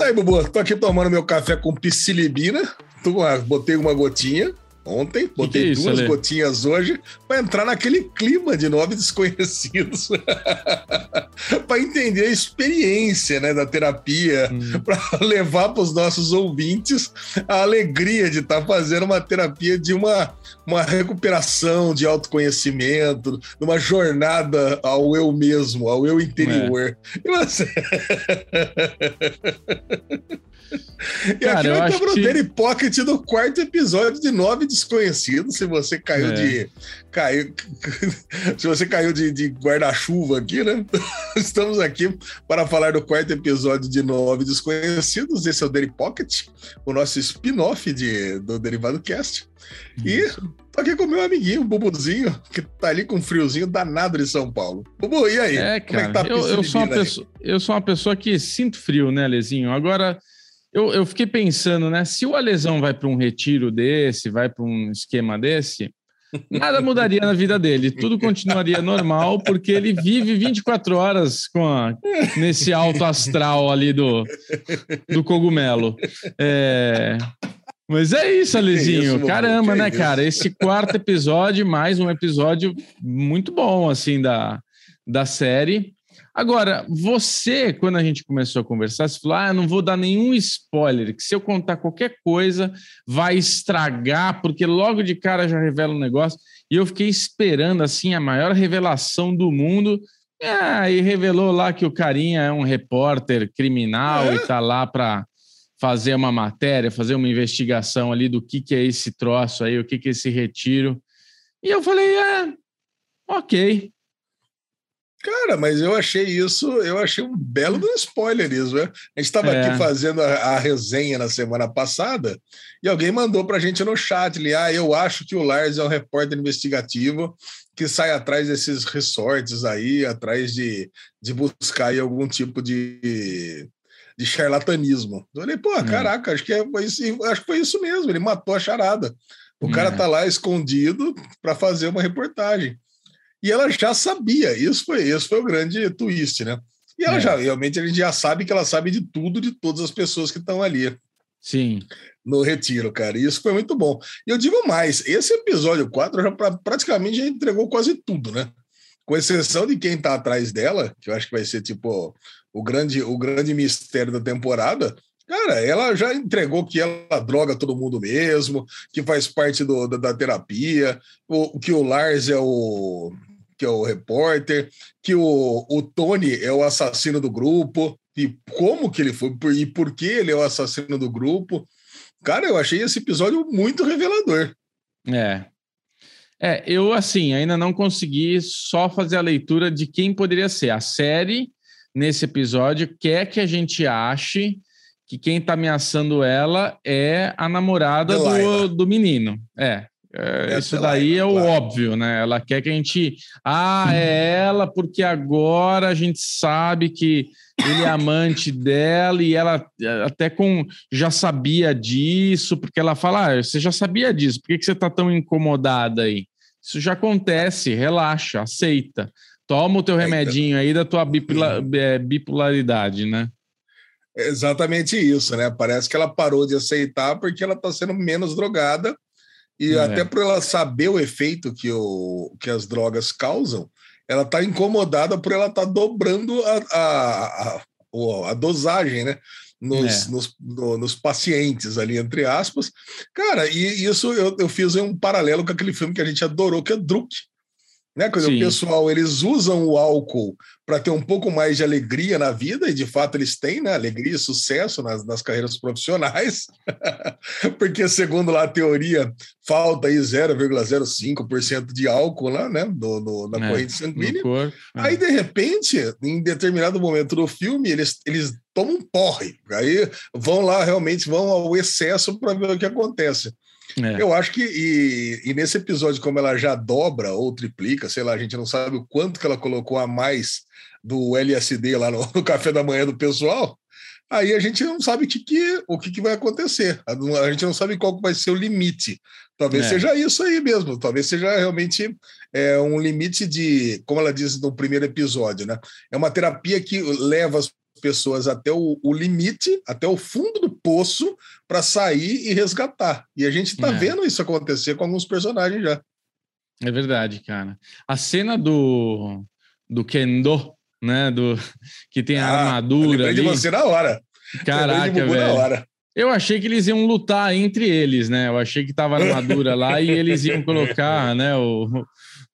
Sai, Bubu, tô aqui tomando meu café com psilibina. Botei uma gotinha ontem, botei que que é duas gotinhas hoje para entrar naquele clima de nove desconhecidos, para entender a experiência né, da terapia, hum. para levar para os nossos ouvintes a alegria de estar tá fazendo uma terapia de uma, uma recuperação de autoconhecimento, uma jornada ao eu mesmo, ao eu interior. É. E você? E Cara, aqui eu acho que... Daily Pocket do quarto episódio de Nove Desconhecidos. Se você caiu é. de. Caiu, se você caiu de, de guarda-chuva aqui, né? Estamos aqui para falar do quarto episódio de Nove Desconhecidos. Esse é o Daily Pocket, o nosso spin-off de, do Derivado Cast. E tô aqui com o meu amiguinho, o Bubuzinho, que tá ali com um friozinho danado de São Paulo. Bubu, e aí? É, cara, Como é que tá eu, eu, sou uma pessoa, eu sou uma pessoa que sinto frio, né, Lezinho? Agora, eu, eu fiquei pensando, né? Se o Alesão vai para um retiro desse, vai para um esquema desse, nada mudaria na vida dele. Tudo continuaria normal, porque ele vive 24 horas com a, nesse alto astral ali do, do cogumelo. É, mas é isso, Alezinho. Isso, Caramba, né, cara? Esse quarto episódio, mais um episódio muito bom, assim, da, da série. Agora, você, quando a gente começou a conversar, você falou: ah, não vou dar nenhum spoiler, que se eu contar qualquer coisa, vai estragar, porque logo de cara já revela um negócio. E eu fiquei esperando, assim, a maior revelação do mundo. Ah, e revelou lá que o carinha é um repórter criminal é? e tá lá para fazer uma matéria, fazer uma investigação ali do que, que é esse troço aí, o que, que é esse retiro. E eu falei, é, ok, Cara, mas eu achei isso, eu achei um belo do spoiler isso, né? A gente estava é. aqui fazendo a, a, resenha na semana passada e alguém mandou para a gente no chat ali, ah, eu acho que o Lars é um repórter investigativo que sai atrás desses resorts aí, atrás de, de buscar aí algum tipo de, de charlatanismo. Eu falei, pô, é. caraca, acho que, é, foi isso, acho que foi isso mesmo, ele matou a charada. O cara tá lá escondido para fazer uma reportagem. E ela já sabia, isso foi, isso foi o grande twist, né? E ela é. já, realmente, a gente já sabe que ela sabe de tudo, de todas as pessoas que estão ali. Sim. No retiro, cara. E isso foi muito bom. E eu digo mais: esse episódio 4 já pra, praticamente já entregou quase tudo, né? Com exceção de quem tá atrás dela, que eu acho que vai ser tipo o grande, o grande mistério da temporada. Cara, ela já entregou que ela droga todo mundo mesmo, que faz parte do, da, da terapia, o, que o Lars é o que é o repórter, que o, o Tony é o assassino do grupo, e como que ele foi, e por que ele é o assassino do grupo. Cara, eu achei esse episódio muito revelador. É. É, eu, assim, ainda não consegui só fazer a leitura de quem poderia ser. A série, nesse episódio, quer que a gente ache que quem está ameaçando ela é a namorada do, do menino. É, é, isso daí é o claro. óbvio, né? Ela quer que a gente. Ah, é ela, porque agora a gente sabe que ele é amante dela e ela até com já sabia disso, porque ela fala: ah, você já sabia disso, por que, que você está tão incomodada aí? Isso já acontece, relaxa, aceita. Toma o teu remedinho aí da tua é, bipolaridade, né? É exatamente isso, né? Parece que ela parou de aceitar porque ela está sendo menos drogada e é. até por ela saber o efeito que, o, que as drogas causam, ela está incomodada por ela estar tá dobrando a, a, a, a, dosagem, né? Nos, é. nos, no, nos, pacientes ali, entre aspas. Cara, e isso eu, eu fiz um paralelo com aquele filme que a gente adorou, que é Druk. Né? Quando o pessoal eles usam o álcool para ter um pouco mais de alegria na vida, e de fato eles têm, né? Alegria e sucesso nas, nas carreiras profissionais, porque, segundo lá a teoria, falta aí 0,05% de álcool lá, né? No, no na é, corrente sanguínea. É. Aí, de repente, em determinado momento do filme, eles, eles tomam um porre, aí vão lá, realmente vão ao excesso para ver o que acontece. É. Eu acho que, e, e, nesse episódio, como ela já dobra ou triplica, sei lá, a gente não sabe o quanto que ela colocou a mais do LSD lá no, no café da manhã do pessoal, aí a gente não sabe que, que, o que, que vai acontecer. A, a, gente não sabe qual vai ser o limite. Talvez é. seja isso aí mesmo, talvez seja realmente é, um limite de, como ela diz no primeiro episódio, né? É uma terapia que leva as pessoas até o, o limite, até o fundo do poço, para sair e resgatar. E a gente está é. vendo isso acontecer com alguns personagens já. É verdade, cara. A cena do, do Kendo, né? Do, que tem a ah, armadura. Eu ali. de você na hora. Caraca, velho. Hora. Eu achei que eles iam lutar entre eles, né? Eu achei que tava a armadura lá e eles iam colocar, né, o,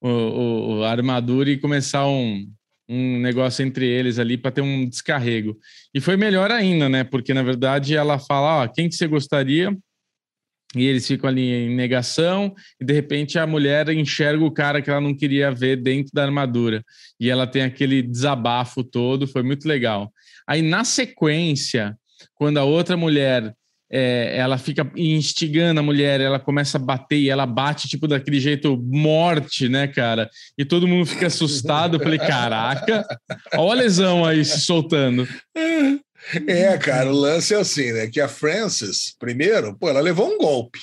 o, o, a armadura e começar um, um negócio entre eles ali para ter um descarrego. E foi melhor ainda, né? Porque na verdade ela fala, ó, quem que você gostaria? E eles ficam ali em negação, e de repente a mulher enxerga o cara que ela não queria ver dentro da armadura. E ela tem aquele desabafo todo, foi muito legal. Aí na sequência, quando a outra mulher é, ela fica instigando a mulher, ela começa a bater e ela bate, tipo, daquele jeito morte, né, cara? E todo mundo fica assustado. Eu falei, caraca, olha a lesão aí se soltando. É, cara, o lance é assim, né? Que a Frances, primeiro, pô, ela levou um golpe.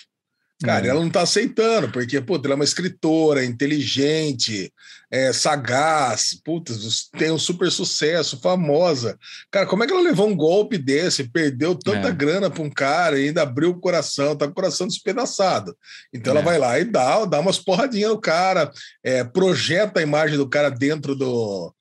Cara, é. ela não tá aceitando, porque, pô, ela é uma escritora inteligente, é, sagaz, putz, tem um super sucesso, famosa. Cara, como é que ela levou um golpe desse, perdeu tanta é. grana para um cara e ainda abriu o coração, tá com o coração despedaçado. Então ela é. vai lá e dá, dá umas porradinhas no cara, é, projeta a imagem do cara dentro do,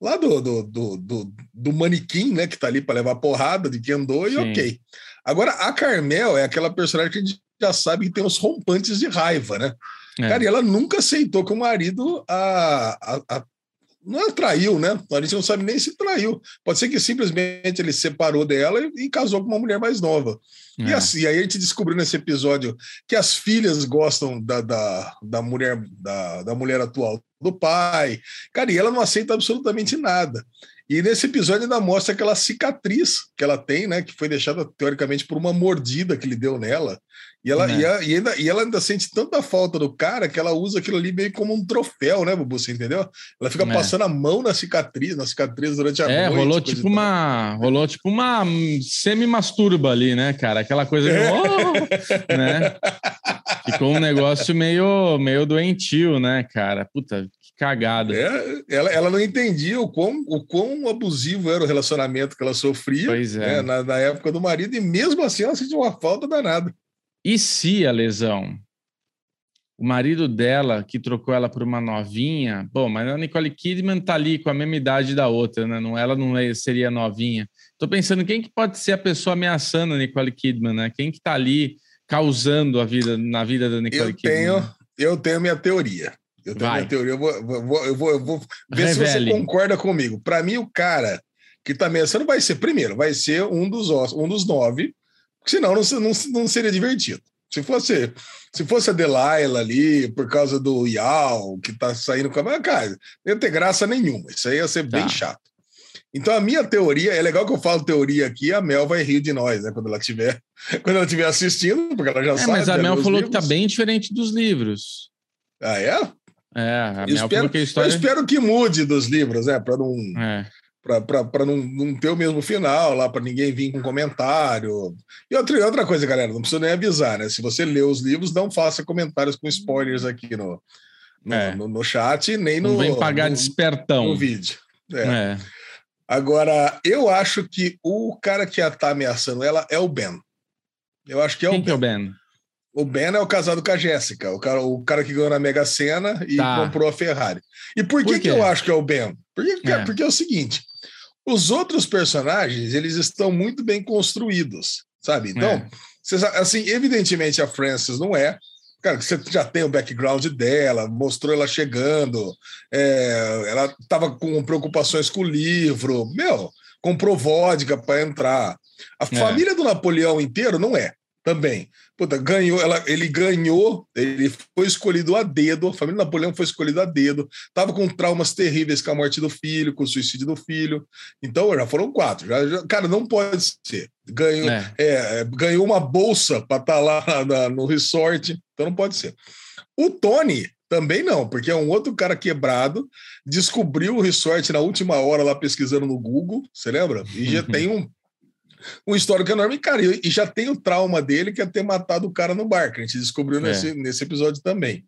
lá do, do, do, do, do manequim, né, que tá ali para levar porrada de quem andou, e ok. Agora, a Carmel é aquela personagem que a gente já sabe que tem os rompantes de raiva, né? É. Cara, e ela nunca aceitou que o marido a, a, a não a traiu, né? A gente não sabe nem se traiu. Pode ser que simplesmente ele separou dela e, e casou com uma mulher mais nova. É. E assim, aí a gente descobriu nesse episódio que as filhas gostam da, da, da mulher da, da mulher atual do pai. Cara, e ela não aceita absolutamente nada. E nesse episódio ainda mostra aquela cicatriz que ela tem, né? Que foi deixada, teoricamente, por uma mordida que ele deu nela. E ela, e, a, e, ainda, e ela ainda sente tanta falta do cara que ela usa aquilo ali meio como um troféu, né, Bubu? Você entendeu? Ela fica é. passando a mão na cicatriz, na cicatriz durante a é, noite. Rolou tipo uma, rolou tipo uma semi-masturba ali, né, cara? Aquela coisa que, é. oh! né? Ficou um negócio meio, meio doentio, né, cara? Puta, cagada. É, ela, ela não entendia o quão, o quão abusivo era o relacionamento que ela sofria é. Né, na, na época do marido, e mesmo assim ela sentiu uma falta danada. E se a lesão? O marido dela, que trocou ela por uma novinha, bom, mas a Nicole Kidman tá ali com a mesma idade da outra, né? Não, ela não é, seria novinha. Tô pensando quem que pode ser a pessoa ameaçando a Nicole Kidman, né? Quem que tá ali causando a vida na vida da Nicole eu Kidman? Tenho, eu tenho minha teoria. Eu tenho Vai. minha teoria. Eu vou, eu vou, eu vou, ver Revele. se você concorda comigo. Para mim, o cara que tá ameaçando vai ser, primeiro, vai ser um dos, um dos nove Senão não, não, não seria divertido. Se fosse, se fosse a Delilah ali, por causa do Yao, que tá saindo com a. Cara, não ia ter graça nenhuma. Isso aí ia ser tá. bem chato. Então, a minha teoria, é legal que eu falo teoria aqui, a Mel vai rir de nós, né? Quando ela estiver quando ela estiver assistindo, porque ela já é, sabe. Mas a Mel falou livros. que tá bem diferente dos livros. Ah, é? É, Mel espero, a história. Eu espero que mude dos livros, né? Para não. É não, não ter o mesmo final lá, para ninguém vir com comentário. E outra, outra coisa, galera, não precisa nem avisar, né? Se você lê os livros, não faça comentários com spoilers aqui no, no, é. no, no chat, nem no. Não vem pagar no, despertão. No vídeo. É. é. Agora, eu acho que o cara que está ameaçando ela é o Ben. Eu acho que é Quem o Ben. Que é o Ben? O Ben é o casado com a Jéssica, o cara, o cara que ganhou na Mega Sena e tá. comprou a Ferrari. E por, por que, que eu acho que é o Ben? Porque é. porque é o seguinte: os outros personagens, eles estão muito bem construídos, sabe? Então, é. Assim, evidentemente a Frances não é. Cara, você já tem o background dela, mostrou ela chegando, é, ela estava com preocupações com o livro, meu, comprou vodka para entrar. A é. família do Napoleão inteiro não é também. Puta, ganhou, ela, ele ganhou, ele foi escolhido a dedo, a família Napoleão foi escolhida a dedo, tava com traumas terríveis com a morte do filho, com o suicídio do filho. Então, já foram quatro. Já, já cara, não pode ser. Ganhou, é. É, ganhou uma bolsa para estar tá lá na, no resort, então não pode ser. O Tony também não, porque é um outro cara quebrado, descobriu o resort na última hora lá pesquisando no Google, você lembra? E já tem um um histórico enorme, cara, e já tem o trauma dele que é ter matado o cara no bar, que a gente descobriu é. nesse, nesse episódio também.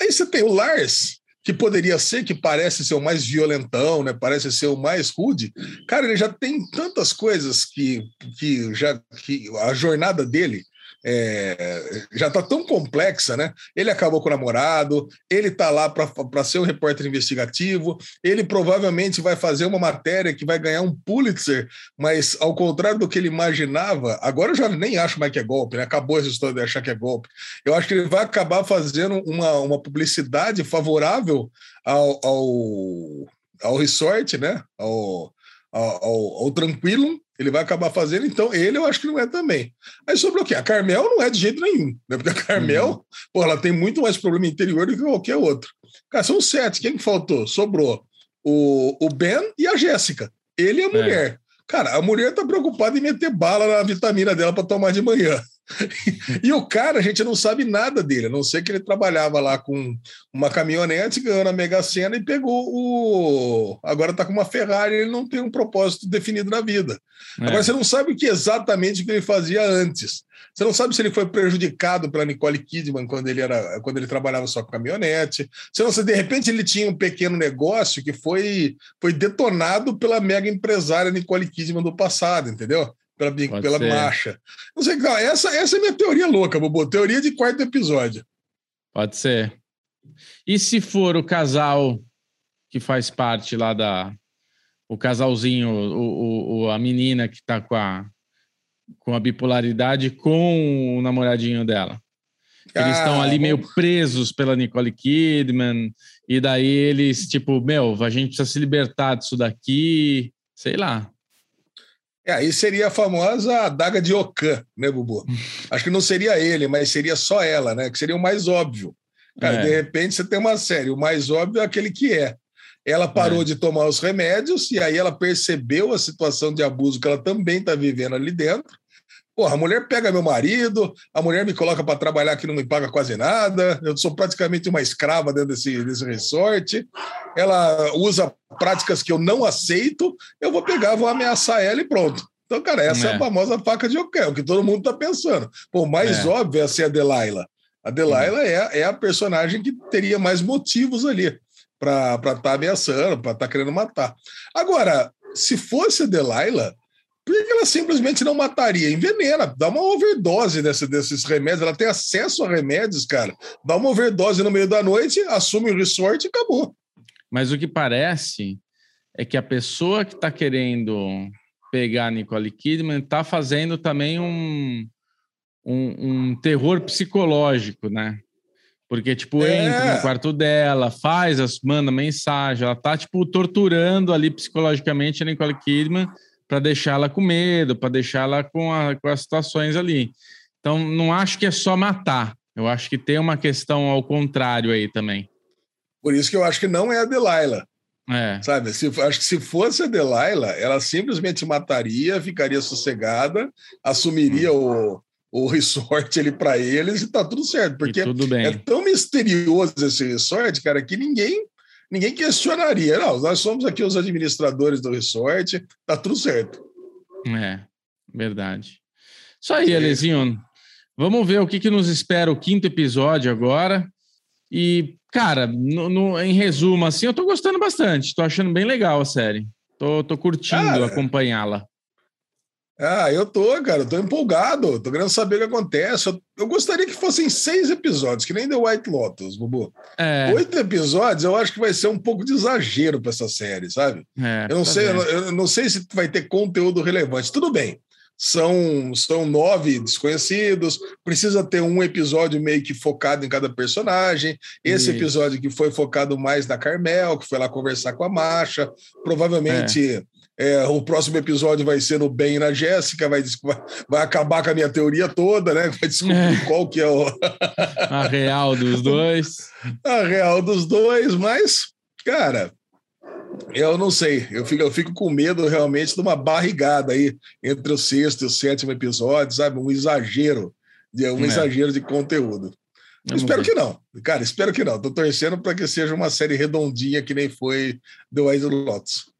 Aí você tem o Lars, que poderia ser, que parece ser o mais violentão, né? Parece ser o mais rude. Cara, ele já tem tantas coisas que, que já que a jornada dele é, já está tão complexa, né? Ele acabou com o namorado, ele está lá para ser um repórter investigativo, ele provavelmente vai fazer uma matéria que vai ganhar um Pulitzer, mas ao contrário do que ele imaginava, agora eu já nem acho mais que é golpe, né? Acabou essa história de achar que é golpe. Eu acho que ele vai acabar fazendo uma, uma publicidade favorável ao, ao, ao resort, né? Ao, ao, ao, ao Tranquilum, ele vai acabar fazendo, então ele eu acho que não é também. Aí sobre o quê? A Carmel não é de jeito nenhum, né? Porque a Carmel, uhum. pô, ela tem muito mais problema interior do que qualquer outro. Cara, são sete. Quem faltou? Sobrou o, o Ben e a Jéssica. Ele e a é. mulher. É. Cara, a mulher tá preocupada em meter bala na vitamina dela para tomar de manhã. e o cara, a gente não sabe nada dele, a não ser que ele trabalhava lá com uma caminhonete, ganhou na Mega Sena e pegou o. Agora está com uma Ferrari, ele não tem um propósito definido na vida. É. Agora você não sabe o que exatamente que ele fazia antes. Você não sabe se ele foi prejudicado pela Nicole Kidman quando ele era quando ele trabalhava só com caminhonete. Você não sabe, de repente ele tinha um pequeno negócio que foi, foi detonado pela mega empresária Nicole Kidman do passado, entendeu? Pela, pela marcha. Não sei, essa, essa é minha teoria louca, Bobo. Teoria de quarto episódio. Pode ser. E se for o casal que faz parte lá da. O casalzinho, o, o, a menina que está com a, com a bipolaridade com o namoradinho dela. Eles estão ah, ali meio presos pela Nicole Kidman, e daí eles, tipo, meu, a gente precisa se libertar disso daqui, sei lá. É, aí seria a famosa adaga de Okan, né, Bubu? Acho que não seria ele, mas seria só ela, né? Que seria o mais óbvio. Cara, é. de repente você tem uma série, o mais óbvio é aquele que é. Ela parou é. de tomar os remédios e aí ela percebeu a situação de abuso que ela também está vivendo ali dentro. Porra, a mulher pega meu marido, a mulher me coloca para trabalhar que não me paga quase nada, eu sou praticamente uma escrava dentro desse, desse resort. Ela usa práticas que eu não aceito, eu vou pegar, vou ameaçar ela e pronto. Então, cara, essa é, é a famosa faca de Oquel, que todo mundo está pensando. Pô, mais é. óbvio é ser a Delilah. A Delilah é, é a personagem que teria mais motivos ali para estar tá ameaçando, para estar tá querendo matar. Agora, se fosse a Delilah, por que ela simplesmente não mataria? Envenena, dá uma overdose desse, desses remédios. Ela tem acesso a remédios, cara. Dá uma overdose no meio da noite, assume o resort e acabou. Mas o que parece é que a pessoa que está querendo pegar a Nicole Kidman está fazendo também um, um, um, terror psicológico, né? Porque, tipo, é. entra no quarto dela, faz, as, manda mensagem, ela tá, tipo, torturando ali psicologicamente a Nicole Kidman para deixá-la com medo, para deixá-la com, a, com as situações ali. Então, não acho que é só matar. Eu acho que tem uma questão ao contrário aí também. Por isso que eu acho que não é a Delilah. É. Sabe? Se, acho que se fosse a Delilah, ela simplesmente mataria, ficaria sossegada, assumiria hum. o, o resort ali para eles e tá tudo certo. Porque é tão misterioso esse resort, cara, que ninguém ninguém questionaria. Não, nós somos aqui os administradores do resort, tá tudo certo. É, verdade. Isso aí, Alezinho. Vamos ver o que, que nos espera o quinto episódio agora. E, cara, no, no, em resumo, assim, eu tô gostando bastante. Tô achando bem legal a série. Tô, tô curtindo acompanhá-la. Ah, eu tô, cara, eu tô empolgado, tô querendo saber o que acontece. Eu, eu, gostaria que fossem seis episódios, que nem The White Lotus, Bubu. É. Oito episódios, eu acho que vai ser um pouco de exagero para essa série, sabe? É, eu não tá sei, eu, eu, não sei se vai ter conteúdo relevante. Tudo bem. São, são nove desconhecidos, precisa ter um episódio meio que focado em cada personagem. Esse episódio que foi focado mais na Carmel, que foi lá conversar com a Marcha, provavelmente é é, o próximo episódio vai ser no Ben e na Jéssica, vai, vai acabar com a minha teoria toda, né? Vai descobrir é. qual que é o... a real dos dois. A real dos dois, mas, cara, eu não sei. Eu fico, eu fico com medo realmente de uma barrigada aí entre o sexto e o sétimo episódio, sabe? Um exagero, um é. exagero de conteúdo. espero que não. Cara, espero que não. Tô torcendo para que seja uma série redondinha que nem foi The White Lotus.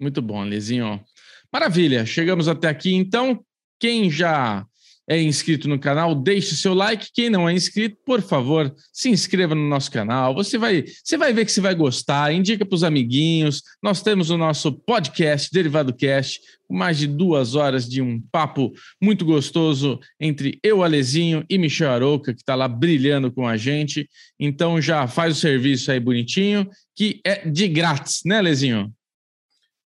Muito bom, Lezinho. Maravilha, chegamos até aqui. Então, quem já é inscrito no canal, deixe seu like. Quem não é inscrito, por favor, se inscreva no nosso canal. Você vai, você vai ver que você vai gostar. Indica para os amiguinhos. Nós temos o nosso podcast, Derivado Cast, com mais de duas horas de um papo muito gostoso entre eu, Alezinho, e Michel Arouca, que está lá brilhando com a gente. Então já faz o serviço aí bonitinho, que é de grátis, né, Alezinho?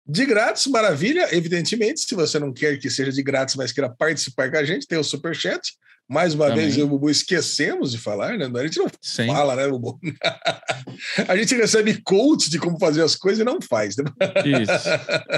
De grátis, maravilha. Evidentemente, se você não quer que seja de grátis, mas queira participar com a gente, tem o Superchat. Mais uma Também. vez, eu e o Bubu esquecemos de falar, né? A gente não Sim. fala, né, Bubu? a gente recebe coach de como fazer as coisas e não faz. Né? Isso.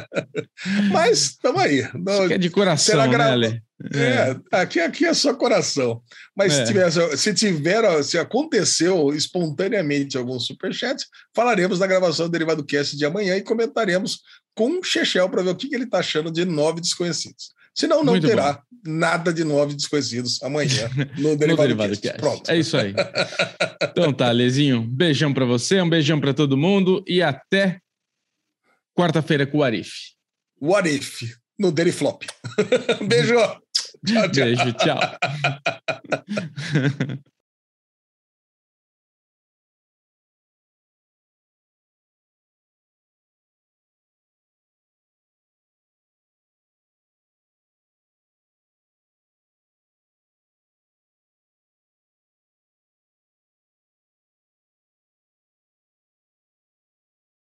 Mas estamos aí. Não, é de coração, será gra... né, É, aqui, aqui é só coração. Mas é. se, tiver, se tiver, se aconteceu espontaneamente algum superchat, falaremos na gravação do Derivado Cast de amanhã e comentaremos com o Chechel para ver o que, que ele está achando de nove desconhecidos. Senão, não Muito terá bom. nada de nove desconhecidos amanhã no Derivado, no Derivado Cast. Pronto. É isso aí. então tá, Lezinho. Beijão para você, um beijão para todo mundo e até quarta-feira com o Arif. O Arif, no Deriflop. Beijo. tchau, tchau. Beijo, tchau.